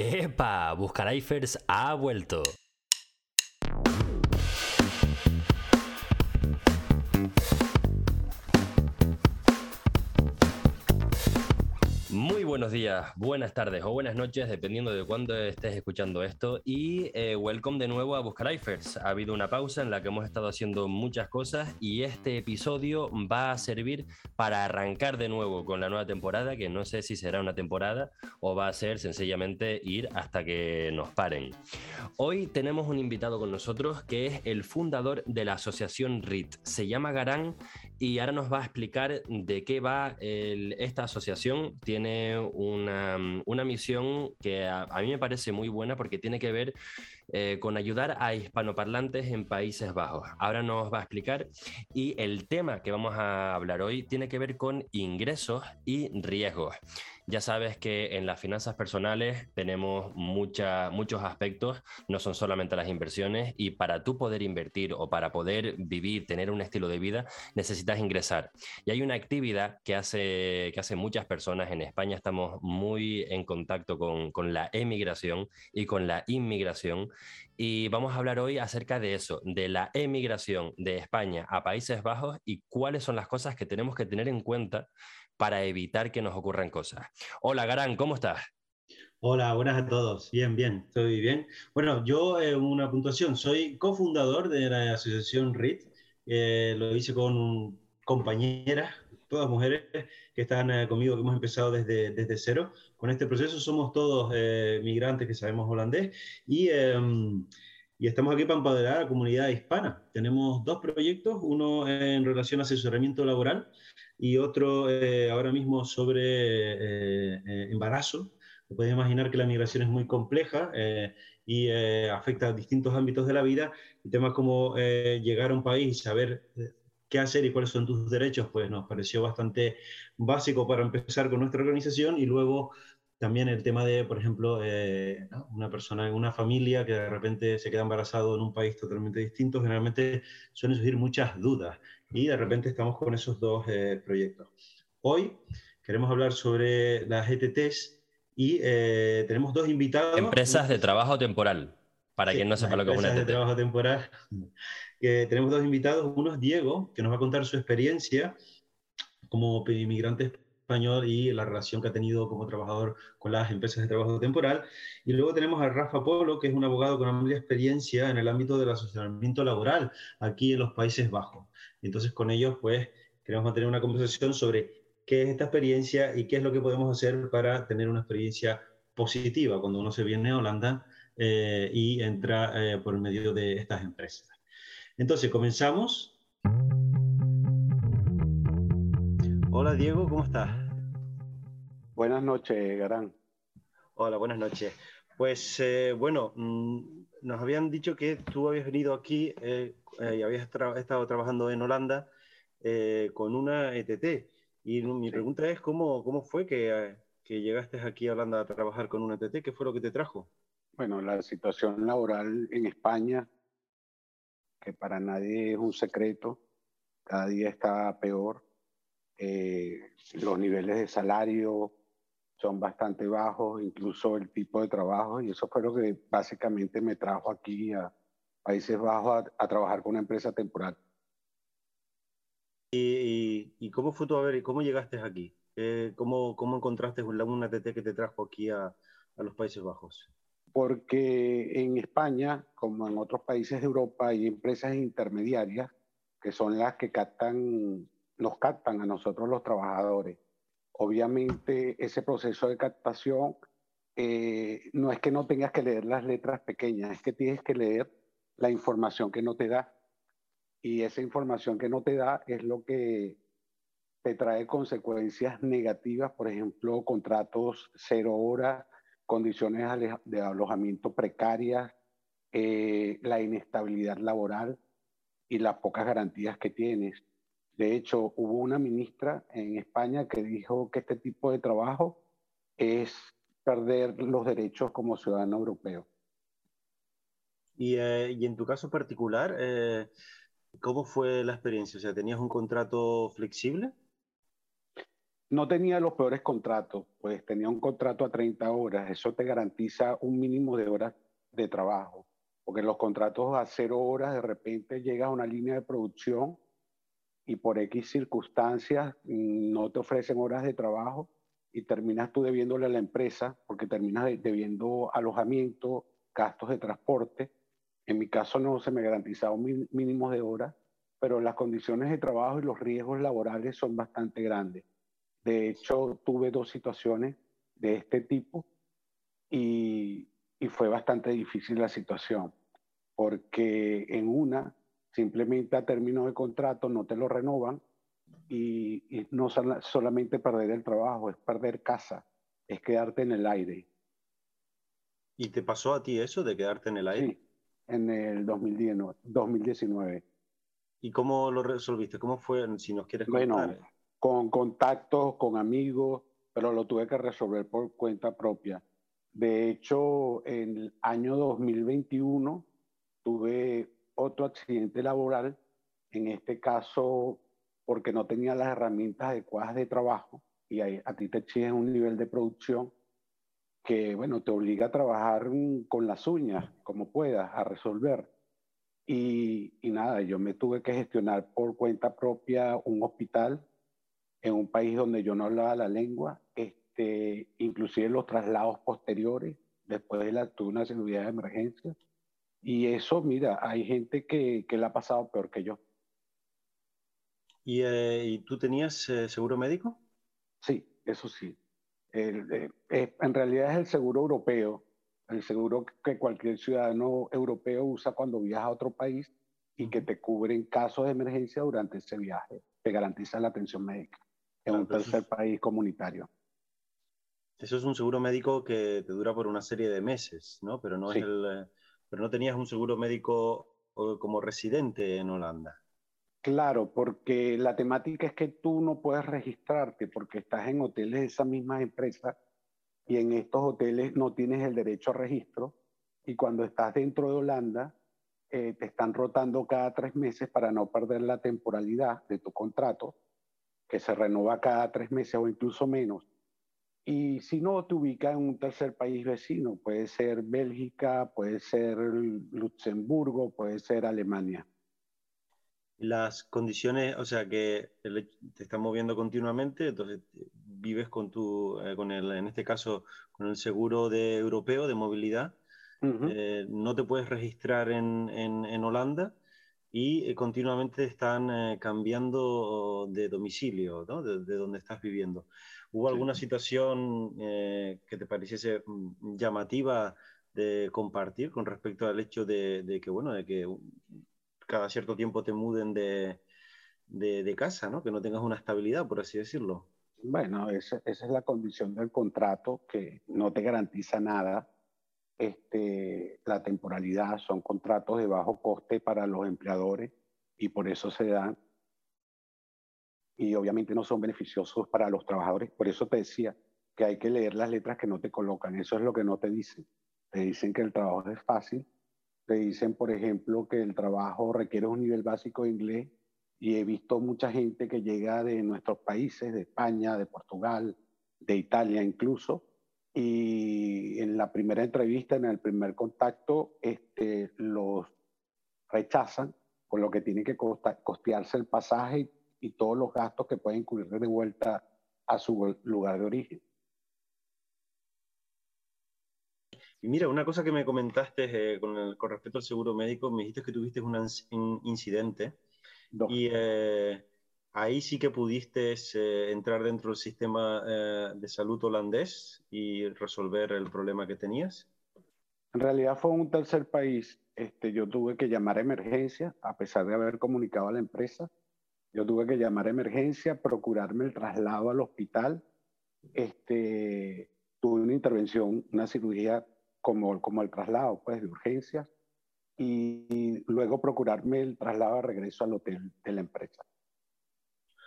¡Epa! Buscaraifers ha vuelto. Buenos días, buenas tardes o buenas noches, dependiendo de cuándo estés escuchando esto. Y eh, welcome de nuevo a Buscaraifers. Ha habido una pausa en la que hemos estado haciendo muchas cosas y este episodio va a servir para arrancar de nuevo con la nueva temporada, que no sé si será una temporada o va a ser sencillamente ir hasta que nos paren. Hoy tenemos un invitado con nosotros que es el fundador de la asociación RIT. Se llama Garán y ahora nos va a explicar de qué va esta asociación. Tiene una, misión que a, mí me parece muy buena porque tiene que ver eh, con ayudar a hispanoparlantes en Países Bajos. Ahora nos va a explicar y el tema que vamos a hablar hoy tiene que ver con ingresos y riesgos. Ya sabes que en las finanzas personales tenemos muchos aspectos, no son solamente las inversiones y para tú poder invertir o para poder vivir, tener un estilo de vida, necesitas ingresar. Y hay una actividad que hace, que hace muchas personas en España, estamos muy en contacto con, con la emigración y con la inmigración y vamos a hablar hoy acerca de eso, de la emigración de España a Países Bajos y cuáles son las cosas que tenemos que tener en cuenta para evitar que nos ocurran cosas. Hola, Garán, ¿cómo estás? Hola, buenas a todos. Bien, bien, estoy bien. Bueno, yo, eh, una puntuación, soy cofundador de la asociación RIT. Eh, lo hice con compañeras, todas mujeres que están eh, conmigo, que hemos empezado desde, desde cero. Con este proceso somos todos migrantes que sabemos holandés y, em, y estamos aquí para empoderar a la comunidad hispana. Tenemos dos proyectos, uno en relación a asesoramiento laboral y otro eh, ahora mismo sobre eh, eh, embarazo. Se puede imaginar que la migración es muy compleja y afecta a distintos ámbitos de la vida. Y temas como llegar a un país y saber qué hacer y cuáles son tus derechos, pues nos pareció bastante básico para empezar con nuestra organización y luego también el tema de, por ejemplo, una persona una familia que de repente se queda embarazado en un país totalmente distinto, generalmente suelen surgir muchas dudas y de repente estamos con esos dos eh, proyectos. Hoy queremos hablar sobre las ETTs y eh, tenemos dos invitados. Empresas de trabajo temporal, para quien no sepa lo que es una ETT. de trabajo temporal. Que tenemos dos invitados, uno es Diego, que nos va a contar su experiencia como inmigrante español y la relación que ha tenido como trabajador con las empresas de trabajo temporal. Y luego tenemos a Rafa Polo, que es un abogado con amplia experiencia en el ámbito del asesoramiento laboral aquí en los Países Bajos. Entonces con ellos pues queremos mantener una conversación sobre qué es esta experiencia y qué es lo que podemos hacer para tener una experiencia positiva cuando uno se viene a Holanda eh, y entra eh, por el medio de estas empresas. Entonces comenzamos. Hola Diego, ¿cómo estás? Buenas noches, Garán. Hola, buenas noches. Pues eh, bueno, mm, nos habían dicho que tú habías venido aquí eh, eh, y habías estado trabajando en Holanda con una ETT. Y mi pregunta es, ¿cómo, cómo fue que, que, llegaste aquí a Holanda a trabajar con una ETT? ¿Qué fue lo que te trajo? Bueno, la situación laboral en España, que para nadie es un secreto, cada día está peor. los niveles de salario, son bastante bajos, incluso el tipo de trabajo, y eso fue lo que básicamente me trajo aquí a Países Bajos a, trabajar con una empresa temporal. ¿Y, y, cómo fue tu a ver, y cómo llegaste aquí? Eh, ¿Cómo, ¿Cómo encontraste una TT que te trajo aquí a, a los Países Bajos? Porque en España, como en otros países de Europa, hay empresas intermediarias que son las que captan, nos captan a nosotros los trabajadores Obviamente ese proceso de captación eh, no es que no tengas que leer las letras pequeñas, es que tienes que leer la información que no te da. Y esa información que no te da es lo que te trae consecuencias negativas, por ejemplo, contratos cero horas, condiciones de alojamiento precarias, eh, la inestabilidad laboral y las pocas garantías que tienes. De hecho, hubo una ministra en España que dijo que este tipo de trabajo es perder los derechos como ciudadano europeo. Y, eh, en tu caso particular, eh, ¿cómo fue la experiencia? O sea, ¿tenías un contrato flexible? no tenía los peores contratos, pues tenía un contrato a 30 horas, eso te garantiza un mínimo de horas de trabajo, porque los contratos a cero horas de repente llegas a una línea de producción y por X circunstancias mm, no te ofrecen horas de trabajo y terminas tú debiéndole a la empresa porque terminas debiendo alojamiento, gastos de transporte. En mi caso no se me garantizaba un mínimo de horas, pero las condiciones de trabajo y los riesgos laborales son bastante grandes. De hecho, tuve dos situaciones de este tipo y, y fue bastante difícil la situación, porque en una, simplemente a término de contrato no te lo renovan y, y no solamente perder el trabajo, es perder casa, es quedarte en el aire. ¿Y te pasó a ti eso de quedarte en el aire? Sí, en el 2019. ¿Y cómo lo resolviste? ¿Cómo fue, si nos quieres contar? Bueno, con contactos, con amigos, pero lo tuve que resolver por cuenta propia. De hecho, en el año 2021 tuve otro accidente laboral, en este caso porque no tenía las herramientas adecuadas de trabajo y a, ti te exigen un nivel de producción que, bueno, te obliga a trabajar con las uñas, como puedas, a resolver. Y, nada, yo me tuve que gestionar por cuenta propia un hospital en un país donde yo no hablaba la lengua, este, inclusive los traslados posteriores, después de la, tuve una cirugía de emergencia. Y eso, mira, hay gente que, que la ha pasado peor que yo. ¿Y, eh, ¿y tú tenías eh, seguro médico? Sí, eso sí. El, eh, en realidad es el seguro europeo, el seguro que cualquier ciudadano europeo usa cuando viaja a otro país y que te cubre en casos de emergencia durante ese viaje. Te garantiza la atención médica en un tercer país comunitario. Eso es un seguro médico que te dura por una serie de meses, ¿no? Pero no, es el, pero no tenías un seguro médico como residente en Holanda. Claro, porque la temática es que tú no puedes registrarte porque estás en hoteles de esa misma empresa y en estos hoteles no tienes el derecho a registro y cuando estás dentro de Holanda eh, te están rotando cada tres meses para no perder la temporalidad de tu contrato que se renova cada tres meses o incluso menos. Y si no, te ubica en un tercer país vecino, puede ser Bélgica, puede ser Luxemburgo, puede ser Alemania. Las condiciones, o sea, que te estás moviendo continuamente, entonces vives con tu, eh, con el, en este caso, con el seguro de europeo de movilidad, eh, no te puedes registrar en, en, en Holanda, y eh, continuamente están eh, cambiando de domicilio, ¿no? de, donde estás viviendo. ¿Hubo alguna situación eh, que te pareciese mm, llamativa de compartir con respecto al hecho de, que, bueno, de que cada cierto tiempo te muden de, de, casa, ¿no? que no tengas una estabilidad, por así decirlo? Bueno, esa, esa es la condición del contrato, que no te garantiza nada este, la temporalidad, son contratos de bajo coste para los empleadores y por eso se dan. Y obviamente no son beneficiosos para los trabajadores. Por eso te decía que hay que leer las letras que no te colocan. Eso es lo que no te dicen. Te dicen que el trabajo es fácil. Te dicen, por ejemplo, que el trabajo requiere un nivel básico de inglés. Y he visto mucha gente que llega de nuestros países, de España, de Portugal, de Italia incluso, y en la primera entrevista, en el primer contacto, este, los rechazan, con lo que tiene que costearse el pasaje y, todos los gastos que pueden incurrir de vuelta a su lugar de origen. Y mira, una cosa que me comentaste eh, con, con, respecto al seguro médico, me dijiste que tuviste un, incidente. Y eh, ahí sí que pudiste eh, entrar dentro del sistema eh, de salud holandés y resolver el problema que tenías. En realidad fue un tercer país. Este, yo tuve que llamar a emergencia, a pesar de haber comunicado a la empresa. Yo tuve que llamar a emergencia, procurarme el traslado al hospital. Este, tuve una intervención, una cirugía como, como el traslado, pues, de urgencias. y luego procurarme el traslado de regreso al hotel de la empresa.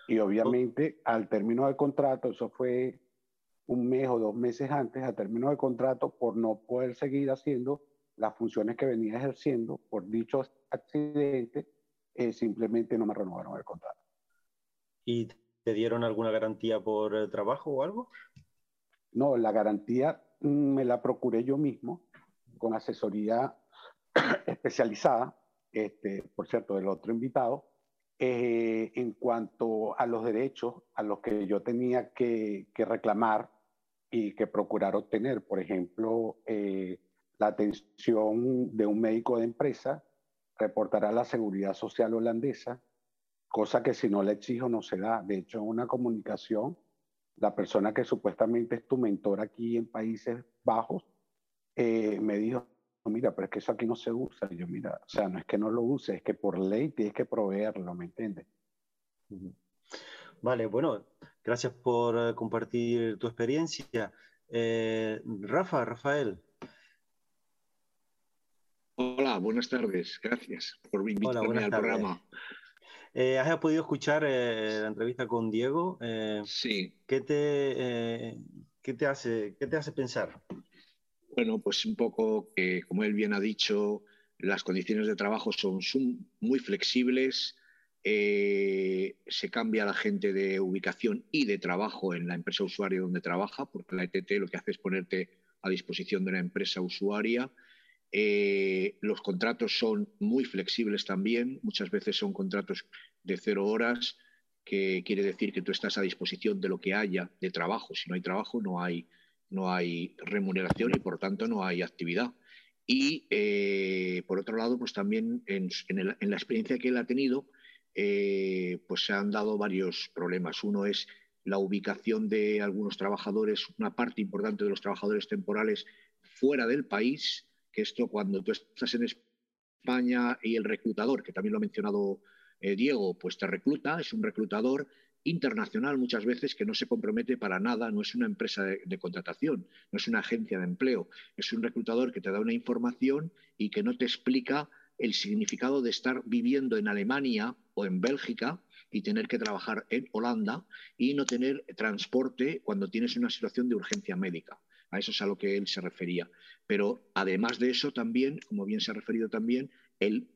Y obviamente al término del contrato, eso fue un mes o dos meses antes, al término del contrato, por no poder seguir haciendo las funciones que venía ejerciendo por dichos accidentes, eh, simplemente no me renovaron el contrato. ¿Y te dieron alguna garantía por trabajo o algo? No, la garantía mm, me la procuré yo mismo con asesoría especializada, este, por cierto, del otro invitado, eh, en cuanto a los derechos a los que yo tenía que, reclamar y que procurar obtener. Por ejemplo, eh, la atención de un médico de empresa reportará la seguridad social holandesa, cosa que si no le exijo no se da. De hecho, en una comunicación, la persona que supuestamente es tu mentor aquí en Países Bajos eh, me dijo, mira, pero es que eso aquí no se usa. yo, mira, o sea, no es que no lo use, es que por ley tienes que proveerlo, ¿me entiendes? Vale, bueno, gracias por eh, compartir tu experiencia. Eh, Rafa, Rafael. Hola, buenas tardes. Gracias por invitarme al programa. Eh, ¿Has podido escuchar la entrevista con Diego? sí. ¿qué te, qué, te hace, ¿Qué te hace pensar? Bueno, pues un poco que, como él bien ha dicho, las condiciones de trabajo son muy flexibles, eh, se cambia la gente de ubicación y de trabajo en la empresa usuaria donde trabaja, porque la ETT lo que hace es ponerte a disposición de la empresa usuaria. Eh, los contratos son muy flexibles también, muchas veces son contratos de cero horas, que quiere decir que tú estás a disposición de lo que haya de trabajo. Si no hay trabajo, no hay, no hay remuneración y por tanto no hay actividad. Y eh, por otro lado, pues también en, la experiencia que él ha tenido, eh, pues se han dado varios problemas. Uno es la ubicación de algunos trabajadores, una parte importante de los trabajadores temporales fuera del país, que esto cuando tú estás en España y el reclutador, que también lo ha mencionado eh, Diego, pues te recluta, es un reclutador, internacional muchas veces que no se compromete para nada, no es una empresa de, contratación, no es una agencia de empleo, es un reclutador que te da una información y que no te explica el significado de estar viviendo en Alemania o en Bélgica y tener que trabajar en Holanda y no tener transporte cuando tienes una situación de urgencia médica. A eso es a lo que él se refería. Pero además de eso también, como bien se ha referido también, el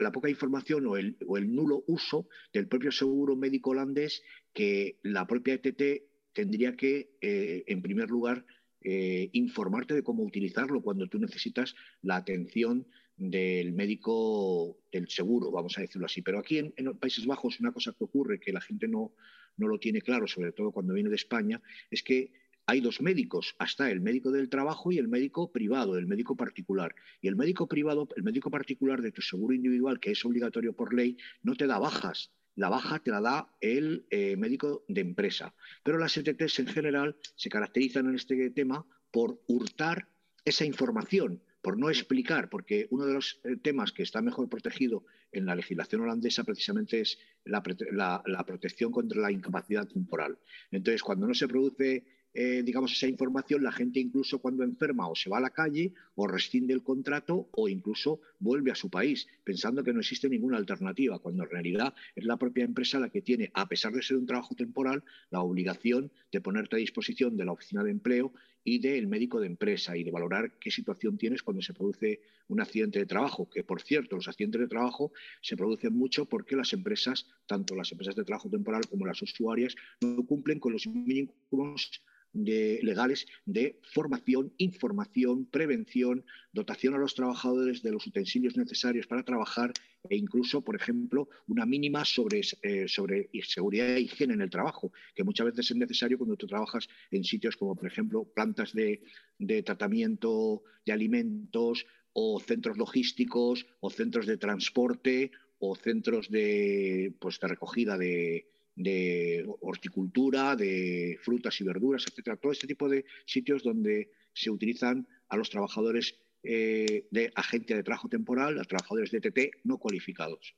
la poca información o el, nulo uso del propio seguro médico holandés que la propia ETT tendría que, eh, en primer lugar, eh, informarte de cómo utilizarlo cuando tú necesitas la atención del médico del seguro, vamos a decirlo así. Pero aquí en, los Países Bajos una cosa que ocurre que la gente no, no lo tiene claro, sobre todo cuando viene de España, es que hay dos médicos, hasta el médico del trabajo y el médico privado, el médico particular. Y el médico privado, el médico particular de tu seguro individual, que es obligatorio por ley, no te da bajas. La baja te la da el eh, médico de empresa. Pero las ETTs en general se caracterizan en este tema por hurtar esa información, por no explicar, porque uno de los eh, temas que está mejor protegido en la legislación holandesa precisamente es la, la protección contra la incapacidad temporal. Entonces, cuando no se produce eh, digamos, esa información, la gente incluso cuando enferma o se va a la calle o rescinde el contrato o incluso vuelve a su país, pensando que no existe ninguna alternativa, cuando en realidad es la propia empresa la que tiene, a pesar de ser un trabajo temporal, la obligación de ponerte a disposición de la oficina de empleo y del médico de empresa y de valorar qué situación tienes cuando se produce un accidente de trabajo, que por cierto, los accidentes de trabajo se producen mucho porque las empresas, tanto las empresas de trabajo temporal como las usuarias, no cumplen con los mínimos legales de formación, información, prevención, dotación a los trabajadores de los utensilios necesarios para trabajar e incluso, por ejemplo, una mínima sobre, eh, sobre seguridad e higiene en el trabajo, que muchas veces es necesario cuando tú trabajas en sitios como, por ejemplo, plantas de, de tratamiento de alimentos o centros logísticos o centros de transporte o centros de, pues, de recogida de, de horticultura, de frutas y verduras, etcétera. Todo este tipo de sitios donde se utilizan a los trabajadores eh, de agencia de trabajo temporal, a trabajadores de TT no cualificados.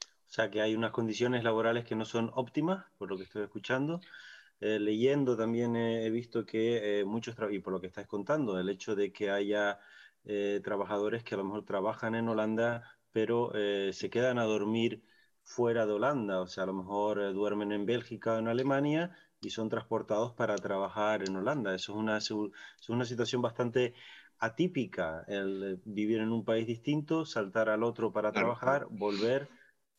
O sea que hay unas condiciones laborales que no son óptimas, por lo que estoy escuchando. Eh, leyendo también he visto que eh, muchos, y por lo que estáis contando, el hecho de que haya trabajadores que a lo mejor trabajan en Holanda, pero se quedan a dormir fuera de Holanda, o sea, a lo mejor eh, duermen en Bélgica o en Alemania y son transportados para trabajar en Holanda. Eso es una, es una situación bastante atípica, el eh, vivir en un país distinto, saltar al otro para trabajar, volver.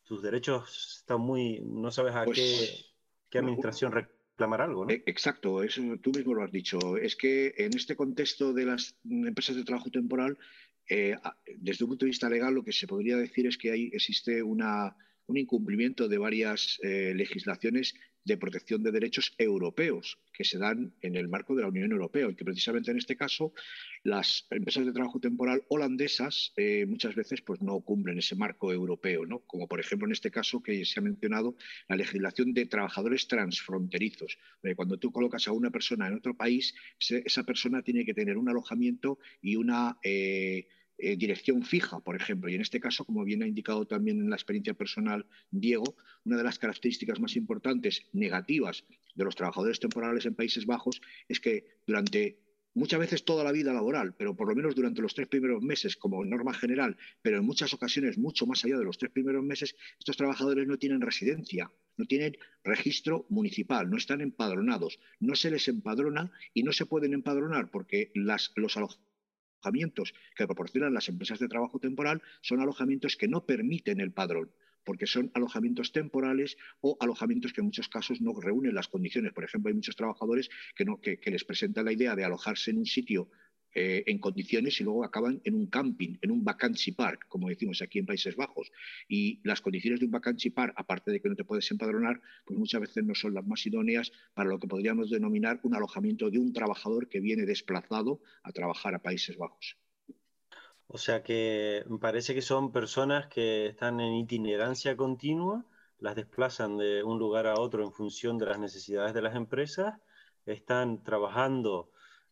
Tus derechos están muy, no sabes a pues qué. ¿Qué administración reclamar algo? ¿no? Eh, exacto, eso tú mismo lo has dicho. Es que en este contexto de las empresas de trabajo temporal, eh, desde un punto de vista legal, lo que se podría decir es que ahí existe una, un incumplimiento de varias eh, legislaciones de protección de derechos europeos que se dan en el marco de la Unión Europea y que precisamente en este caso las empresas de trabajo temporal holandesas eh, muchas veces pues no cumplen ese marco europeo, ¿no? como por ejemplo en este caso que se ha mencionado la legislación de trabajadores transfronterizos. Cuando tú colocas a una persona en otro país, esa persona tiene que tener un alojamiento y una eh, dirección fija, por ejemplo. Y en este caso, como bien ha indicado también en la experiencia personal Diego, una de las características más importantes negativas de los trabajadores temporales en Países Bajos es que durante muchas veces toda la vida laboral, pero por lo menos durante los tres primeros meses como norma general, pero en muchas ocasiones mucho más allá de los tres primeros meses, estos trabajadores no tienen residencia, no tienen registro municipal, no están empadronados, no se les empadrona y no se pueden empadronar porque las, los alojamientos alojamientos que proporcionan las empresas de trabajo temporal son alojamientos que no permiten el padrón porque son alojamientos temporales o alojamientos que en muchos casos no reúnen las condiciones. Por ejemplo, hay muchos trabajadores que, no, que, que les presentan la idea de alojarse en un sitio eh, en condiciones y luego acaban en un camping, en un vacancy park, como decimos aquí en Países Bajos. Y las condiciones de un vacancy park, aparte de que no te puedes empadronar, pues muchas veces no son las más idóneas para lo que podríamos denominar un alojamiento de un trabajador que viene desplazado a trabajar a Países Bajos. O sea que parece que son personas que están en itinerancia continua, las desplazan de un lugar a otro en función de las necesidades de las empresas, están trabajando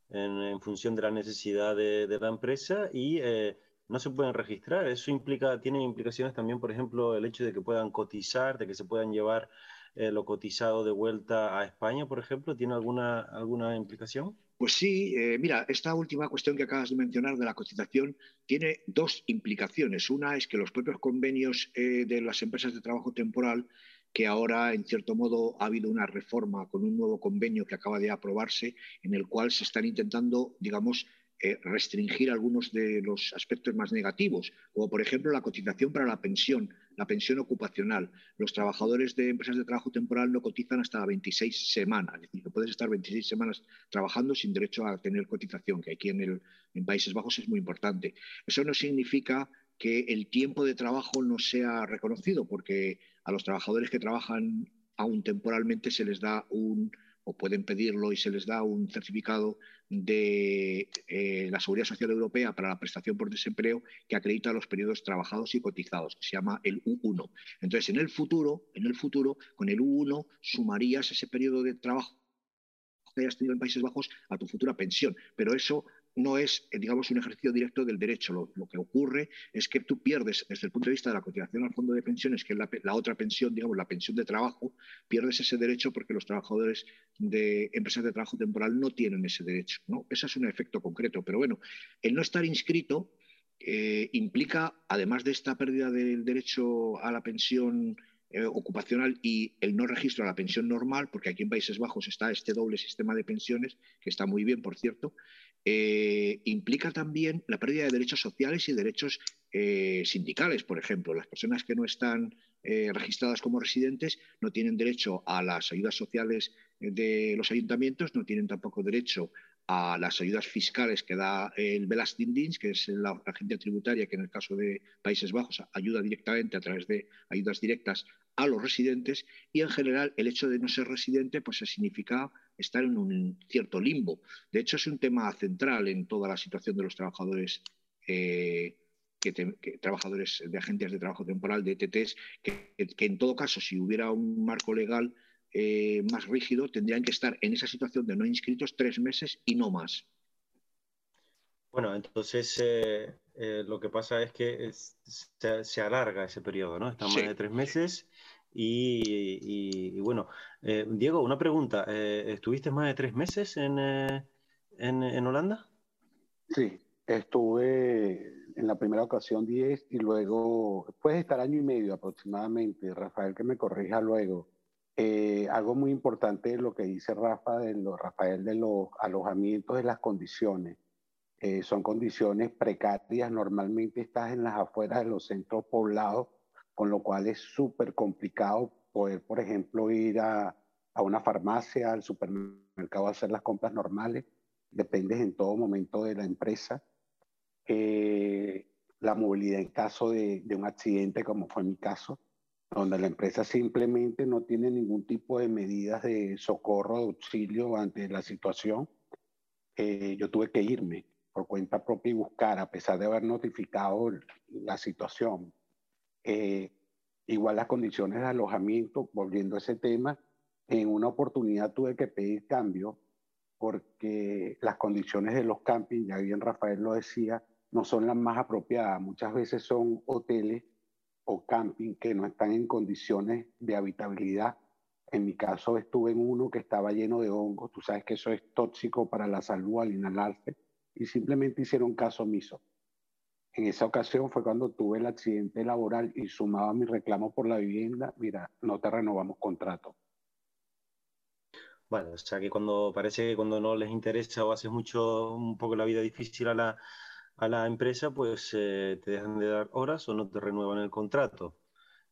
en, función de la necesidad de, la empresa y eh, no se pueden registrar. Eso implica, tiene implicaciones también, por ejemplo, el hecho de que puedan cotizar, de que se puedan llevar eh, lo cotizado de vuelta a España, por ejemplo. ¿Tiene alguna, alguna implicación? Pues sí, eh, mira, esta última cuestión que acabas de mencionar de la cotización tiene dos implicaciones. Una es que los propios convenios de las empresas de trabajo temporal que ahora, en cierto modo, ha habido una reforma con un nuevo convenio que acaba de aprobarse, en el cual se están intentando, digamos, eh, restringir algunos de los aspectos más negativos, como por ejemplo la cotización para la pensión, la pensión ocupacional. Los trabajadores de empresas de trabajo temporal no cotizan hasta 26 semanas, es decir, que puedes estar 26 semanas trabajando sin derecho a tener cotización, que aquí en, el, en Países Bajos es muy importante. Eso no significa que el tiempo de trabajo no sea reconocido, porque a los trabajadores que trabajan aún temporalmente se les da un, o pueden pedirlo y se les da un certificado de eh, la Seguridad Social Europea para la prestación por desempleo que acredita los periodos trabajados y cotizados, que se llama el U1. Entonces, en el futuro, en el futuro, con el U1 sumarías ese periodo de trabajo que hayas tenido en Países Bajos a tu futura pensión, pero eso no es, eh, digamos, un ejercicio directo del derecho. Lo, que ocurre es que tú pierdes, desde el punto de vista de la cotización al fondo de pensiones, que es la, otra pensión, digamos, la pensión de trabajo, pierdes ese derecho porque los trabajadores de empresas de trabajo temporal no tienen ese derecho. ¿no? Ese es un efecto concreto. Pero bueno, el no estar inscrito eh, implica, además de esta pérdida del derecho a la pensión eh, ocupacional y el no registro a la pensión normal, porque aquí en Países Bajos está este doble sistema de pensiones, que está muy bien, por cierto, eh, implica también la pérdida de derechos sociales y derechos eh, sindicales, por ejemplo. Las personas que no están registradas como residentes no tienen derecho a las ayudas sociales de los ayuntamientos, no tienen tampoco derecho a las ayudas fiscales que da el Belastingdienst, que es la agencia tributaria que en el caso de Países Bajos ayuda directamente a través de ayudas directas a los residentes y en general el hecho de no ser residente pues significa estar en un cierto limbo. De hecho es un tema central en toda la situación de los trabajadores eh, trabajadores de agencias de trabajo temporal, de ETTs, que en todo caso si hubiera un marco legal eh, más rígido, tendrían que estar en esa situación de no inscritos tres meses y no más. Bueno, entonces eh, eh, lo que pasa es que se, alarga ese periodo, ¿no? Están más de tres meses y, bueno, Diego, una pregunta. ¿Estuviste más de tres meses en, en, Holanda? Sí, estuve en la primera ocasión diez y luego, puede estar año y medio aproximadamente, Rafael que me corrija luego. Eh, algo muy importante es lo que dice Rafa de Rafael de los alojamientos de las condiciones. Eh, son condiciones precarias, normalmente estás en las afueras de los centros poblados, con lo cual es súper complicado poder, por ejemplo, ir a, una farmacia, al supermercado a hacer las compras normales, dependes en todo momento de la empresa. Eh, la movilidad en caso de, de, un accidente, como fue mi caso, donde la empresa simplemente no tiene ningún tipo de medidas de socorro, de auxilio ante la situación. Eh, yo tuve que irme por cuenta propia y buscar, a pesar de haber notificado la situación. Eh, igual las condiciones de alojamiento, volviendo a ese tema, en una oportunidad tuve que pedir cambio porque las condiciones de los campings, ya bien Rafael lo decía, no son las más apropiadas. Muchas veces son hoteles o camping que no están en condiciones de habitabilidad. En mi caso estuve en uno que estaba lleno de hongos. Tú sabes que eso es tóxico para la salud al inhalarse y simplemente hicieron caso omiso. En esa ocasión fue cuando tuve el accidente laboral y sumaba mi reclamo por la vivienda. Mira, no te renovamos contrato. Bueno, o sea que cuando parece que cuando no les interesa o haces mucho, un poco la vida difícil a la, a la empresa, pues eh, te dejan de dar horas o no te renuevan el contrato.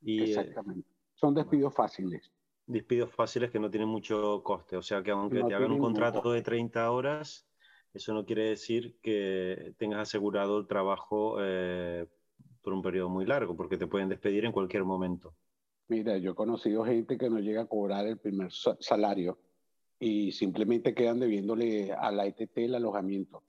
Y, eh, Exactamente. Son despidos fáciles. Despidos fáciles que no tienen mucho coste. O sea que aunque te hagan un contrato de 30 horas, eso no quiere decir que tengas asegurado el trabajo eh, por un periodo muy largo, porque te pueden despedir en cualquier momento. Mira, yo he conocido gente que no llega a cobrar el primer salario y simplemente quedan debiéndole a la ETT el alojamiento.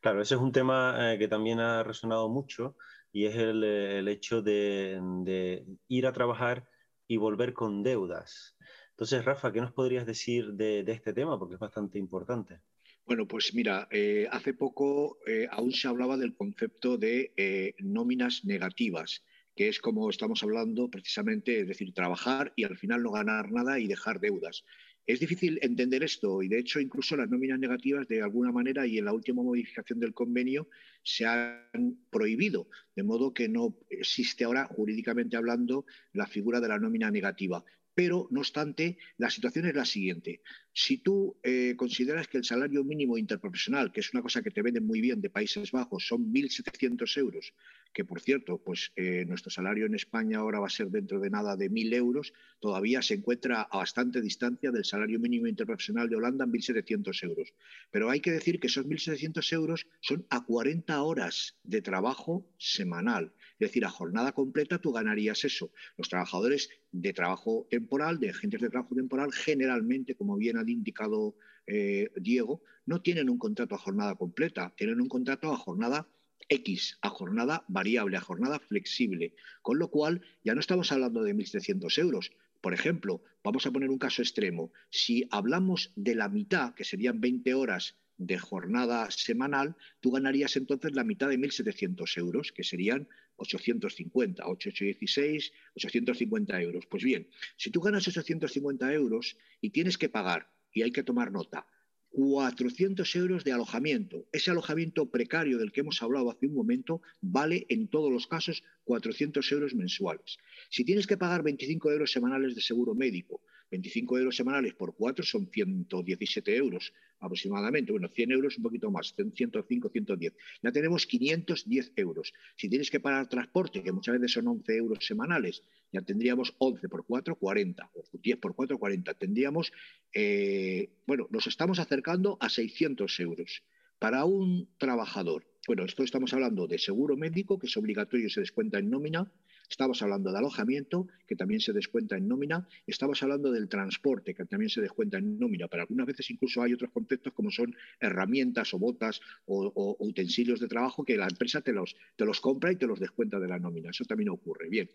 Claro, ese es un tema eh, que también ha resonado mucho y es el, el hecho de, ir a trabajar y volver con deudas. Entonces, Rafa, ¿qué nos podrías decir de, este tema? Porque es bastante importante. Bueno, pues mira, eh, hace poco eh, aún se hablaba del concepto de eh, nóminas negativas, que es como estamos hablando precisamente, es decir, trabajar y al final no ganar nada y dejar deudas. Es difícil entender esto y de hecho incluso las nóminas negativas de alguna manera y en la última modificación del convenio se han prohibido, de modo que no existe ahora jurídicamente hablando la figura de la nómina negativa. Pero, no obstante, la situación es la siguiente. Si tú eh, consideras que el salario mínimo interprofesional, que es una cosa que te venden muy bien de Países Bajos, son 1.700 euros, que por cierto, pues eh, nuestro salario en España ahora va a ser dentro de nada de 1.000 euros, todavía se encuentra a bastante distancia del salario mínimo interprofesional de Holanda en 1.700 euros. Pero hay que decir que esos 1.700 euros son a 40 horas de trabajo semanal. Es decir, a jornada completa tú ganarías eso. Los trabajadores de trabajo temporal, de agentes de trabajo temporal, generalmente, como bien ha indicado eh, Diego, no tienen un contrato a jornada completa, tienen un contrato a jornada X, a jornada variable, a jornada flexible. Con lo cual, ya no estamos hablando de 1.700 euros. Por ejemplo, vamos a poner un caso extremo. Si hablamos de la mitad, que serían 20 horas de jornada semanal, tú ganarías entonces la mitad de 1.700 euros, que serían 850, 816, 850 euros. Pues bien, si tú ganas 850 euros y tienes que pagar, y hay que tomar nota, 400 euros de alojamiento. Ese alojamiento precario del que hemos hablado hace un momento vale en todos los casos 400 euros mensuales. Si tienes que pagar 25 euros semanales de seguro médico, 25 euros semanales por 4 son 117 euros aproximadamente. Bueno, 100 euros un poquito más, 105, 110. Ya tenemos 510 euros. Si tienes que pagar transporte, que muchas veces son 11 euros semanales, ya tendríamos 11 por 4, 40. O 10 por 4, 40. Tendríamos, eh, bueno, nos estamos acercando a 600 euros. Para un trabajador, bueno, esto estamos hablando de seguro médico, que es obligatorio y se descuenta en nómina, Estamos hablando de alojamiento, que también se descuenta en nómina. Estamos hablando del transporte, que también se descuenta en nómina. Pero algunas veces incluso hay otros conceptos como son herramientas o botas o, utensilios de trabajo que la empresa te los, te los compra y te los descuenta de la nómina. Eso también ocurre. Bien.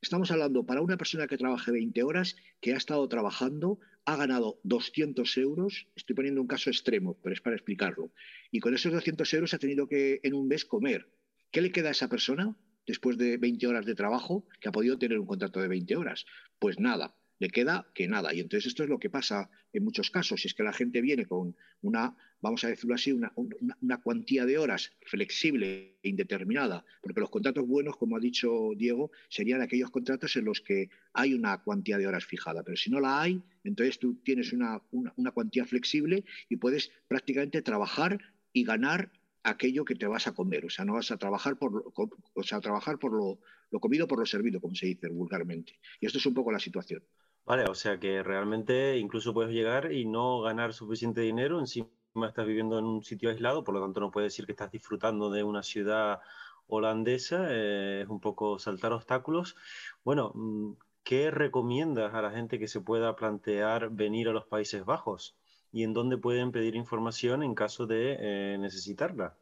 Estamos hablando para una persona que trabaje 20 horas, que ha estado trabajando, ha ganado 200 euros, estoy poniendo un caso extremo, pero es para explicarlo, y con esos 200 euros ha tenido que en un mes comer. ¿Qué le queda a esa persona? Después de 20 horas de trabajo que ha podido tener un contrato de 20 horas. Pues nada, le queda que nada. Y entonces esto es lo que pasa en muchos casos. Si es que la gente viene con una, vamos a decirlo así, una, una, cuantía de horas flexible e indeterminada, porque los contratos buenos, como ha dicho Diego, serían aquellos contratos en los que hay una cuantía de horas fijada. Pero si no la hay, entonces tú tienes una, una cuantía flexible y puedes prácticamente trabajar y ganar aquello que te vas a comer, o sea, no vas a trabajar por, o sea, trabajar por lo, lo, comido por lo servido, como se dice vulgarmente. Y esto es un poco la situación. Vale, o sea que realmente incluso puedes llegar y no ganar suficiente dinero, encima estás viviendo en un sitio aislado, por lo tanto no puedes decir que estás disfrutando de una ciudad holandesa, eh, es un poco saltar obstáculos. Bueno, mm, ¿qué recomiendas a la gente que se pueda plantear venir a los Países Bajos? ¿Y en dónde pueden pedir información en caso de eh, necesitarla?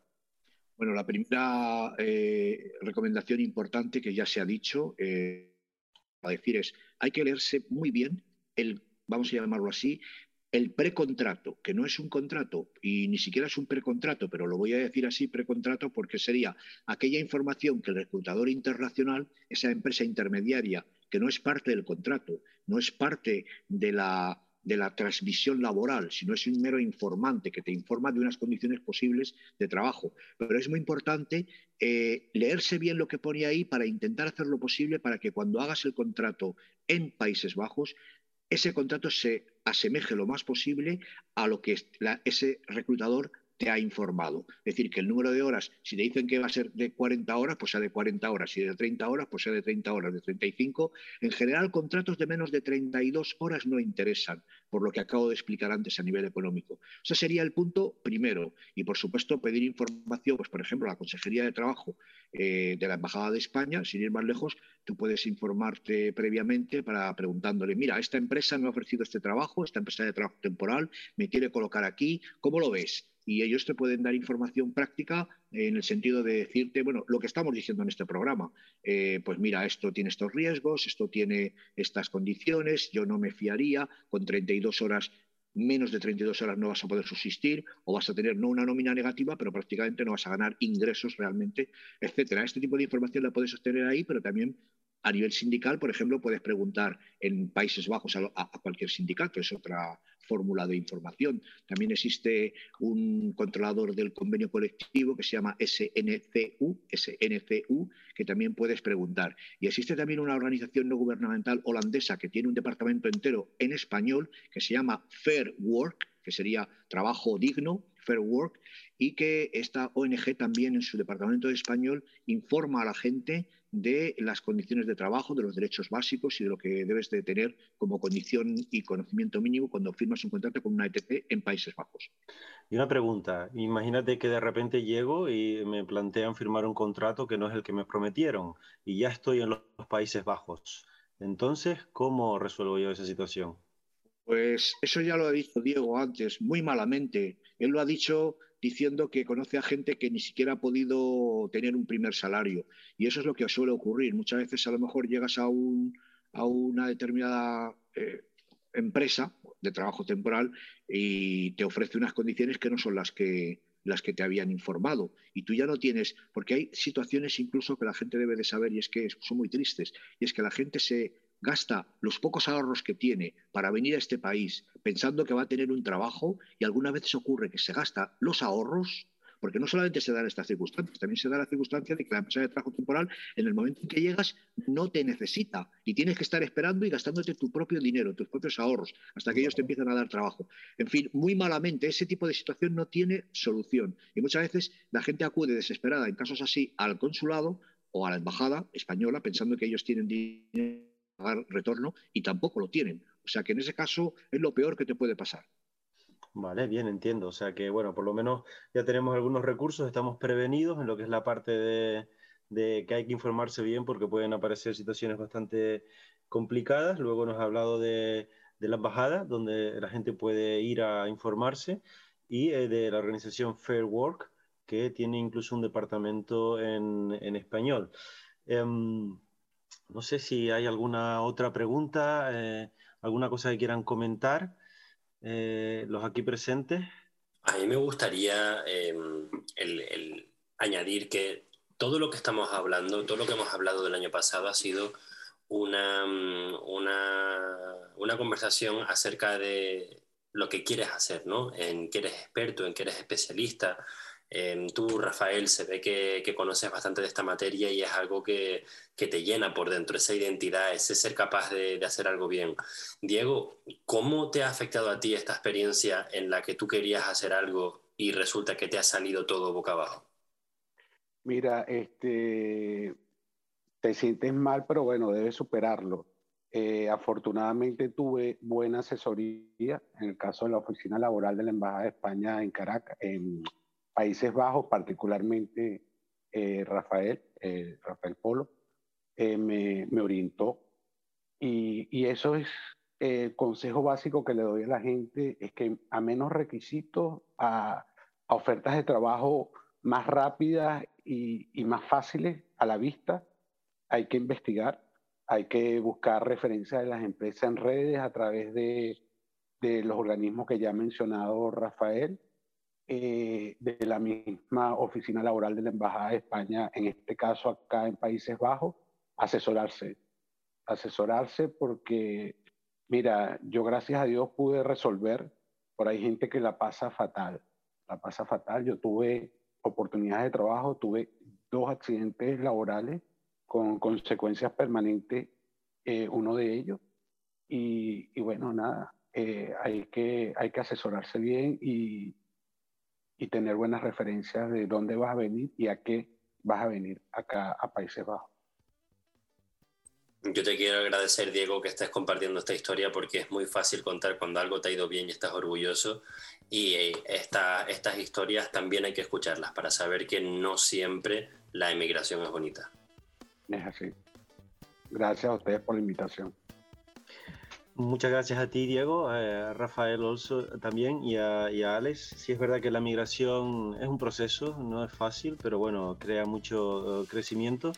Bueno, la primera eh, recomendación importante que ya se ha dicho, a decir es, hay que leerse muy bien el, vamos a llamarlo así, el precontrato, que no es un contrato y ni siquiera es un precontrato, pero lo voy a decir así, precontrato, porque sería aquella información que el reclutador internacional, esa empresa intermediaria, que no es parte del contrato, no es parte de la, de la transmisión laboral, sino es un mero informante que te informa de unas condiciones posibles de trabajo. Pero es muy importante eh, leerse bien lo que pone ahí para intentar hacer lo posible para que cuando hagas el contrato en Países Bajos ese contrato se asemeje lo más posible a lo que ese reclutador te ha informado. Es decir, que el número de horas, si te dicen que va a ser de 40 horas, pues sea de 40 horas, si de 30 horas, pues sea de 30 horas, de 35. En general, contratos de menos de 32 horas no interesan, por lo que acabo de explicar antes a nivel económico. Ese sería el punto primero. Y, por supuesto, pedir información, pues, por ejemplo, a la Consejería de Trabajo eh, de la Embajada de España, sin ir más lejos, tú puedes informarte previamente para preguntándole, mira, esta empresa me ha ofrecido este trabajo, esta empresa de trabajo temporal, me quiere colocar aquí, ¿cómo lo ves? Y ellos te pueden dar información práctica en el sentido de decirte, bueno, lo que estamos diciendo en este programa, eh, pues mira, esto tiene estos riesgos, esto tiene estas condiciones, yo no me fiaría, con 32 horas, menos de 32 horas no vas a poder subsistir o vas a tener no una nómina negativa, pero prácticamente no vas a ganar ingresos realmente, etcétera. Este tipo de información la puedes obtener ahí, pero también a nivel sindical, por ejemplo, puedes preguntar en Países Bajos a, a cualquier sindicato, es otra, fórmula de información. También existe un controlador del convenio colectivo que se llama SNCU, SNCU, que también puedes preguntar. Y existe también una organización no gubernamental holandesa que tiene un departamento entero en español que se llama Fair Work, que sería trabajo digno, Fair Work, y que esta ONG también en su departamento de español informa a la gente de las condiciones de trabajo, de los derechos básicos y de lo que debes de tener como condición y conocimiento mínimo cuando firmas un contrato con una ETP en Países Bajos. Y una pregunta, imagínate que de repente llego y me plantean firmar un contrato que no es el que me prometieron y ya estoy en los Países Bajos. Entonces, ¿cómo resuelvo yo esa situación? Pues eso ya lo ha dicho Diego antes, muy malamente. Él lo ha dicho diciendo que conoce a gente que ni siquiera ha podido tener un primer salario. Y eso es lo que suele ocurrir. Muchas veces a lo mejor llegas a, un, a una determinada eh, empresa de trabajo temporal y te ofrece unas condiciones que no son las que las que te habían informado y tú ya no tienes porque hay situaciones incluso que la gente debe de saber y es que son muy tristes y es que la gente se gasta los pocos ahorros que tiene para venir a este país pensando que va a tener un trabajo y algunas veces ocurre que se gasta los ahorros, porque no solamente se dan estas circunstancias, también se da la circunstancia de que la empresa de trabajo temporal en el momento en que llegas no te necesita y tienes que estar esperando y gastándote tu propio dinero, tus propios ahorros, hasta que ellos te empiezan a dar trabajo. En fin, muy malamente, ese tipo de situación no tiene solución y muchas veces la gente acude desesperada en casos así al consulado o a la embajada española pensando que ellos tienen dinero pagar retorno y tampoco lo tienen. O sea que en ese caso es lo peor que te puede pasar. Vale, bien, entiendo. O sea que, bueno, por lo menos ya tenemos algunos recursos, estamos prevenidos en lo que es la parte de, que hay que informarse bien porque pueden aparecer situaciones bastante complicadas. Luego nos ha hablado de, la embajada, donde la gente puede ir a informarse, y eh, de la organización Fair Work, que tiene incluso un departamento en, español. Em, no sé si hay alguna otra pregunta, eh, alguna cosa que quieran comentar eh, los aquí presentes. A mí me gustaría em, añadir que todo lo que estamos hablando, todo lo que hemos hablado del año pasado ha sido una, mm, una, una conversación acerca de lo que quieres hacer, ¿no? En que eres experto, en que eres especialista, Em, tú, Rafael, se ve que, conoces bastante de esta materia y es algo que, te llena por dentro, esa identidad, ese ser capaz de, hacer algo bien. Diego, ¿cómo te ha afectado a ti esta experiencia en la que tú querías hacer algo y resulta que te ha salido todo boca abajo? Mira, este, te sientes mal, pero bueno, debes superarlo. Eh, afortunadamente tuve buena asesoría en el caso de la oficina laboral de la Embajada de España en Caracas, Países Bajos, particularmente eh, Rafael, eh, Rafael Polo, me, me, orientó. Y, y, eso es el consejo básico que le doy a la gente, es que a menos requisitos, a, a ofertas de trabajo más rápidas y, y más fáciles a la vista, hay que investigar hay que buscar referencias de las empresas en redes a través de, de los organismos que ya ha mencionado Rafael, eh, de la misma oficina laboral de la Embajada de España, en este caso acá en Países Bajos, asesorarse. Asesorarse porque, mira, yo gracias a Dios pude resolver, por ahí gente que la pasa fatal, la pasa fatal. Yo tuve oportunidades de trabajo, tuve dos accidentes laborales con consecuencias permanentes, eh, uno de ellos. Y, bueno, nada, eh, hay, que, hay que asesorarse bien y, y tener buenas referencias de dónde vas a venir y a qué vas a venir acá a Países Bajos. Yo te quiero agradecer, Diego, que estés compartiendo esta historia porque es muy fácil contar cuando algo te ha ido bien y estás orgulloso. Y eh, esta, estas historias también hay que escucharlas para saber que no siempre la emigración es bonita. Es así. Gracias a ustedes por la invitación. Muchas gracias a ti, Diego, a Rafael Olso también y a, y a, Alex. Sí es verdad que la migración es un proceso, no es fácil, pero bueno, crea mucho uh, crecimiento.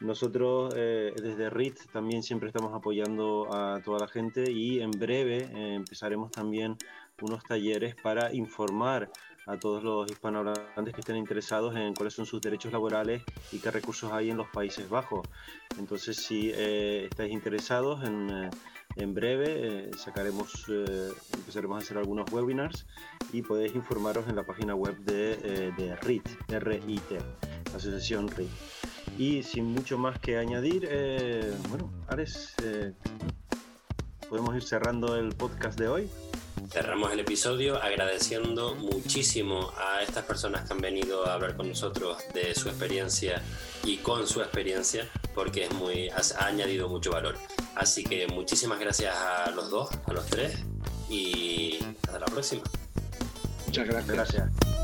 Nosotros eh, desde RIT también siempre estamos apoyando a toda la gente y en breve eh, empezaremos también unos talleres para informar a todos los hispanohablantes que estén interesados en cuáles son sus derechos laborales y qué recursos hay en los Países Bajos. Entonces, si eh, estáis interesados, en, eh, en breve eh, sacaremos, eh, empezaremos a hacer algunos webinars y podéis informaros en la página web de, eh, de RIT, R-I-T, Asociación RIT. Y sin mucho más que añadir, bueno, Ares, podemos ir cerrando el podcast de hoy. Cerramos el episodio agradeciendo muchísimo a estas personas que han venido a hablar con nosotros de su experiencia y con su experiencia porque es muy, ha añadido mucho valor. Así que muchísimas gracias a los dos, a los tres y hasta la próxima. Muchas gracias. gracias.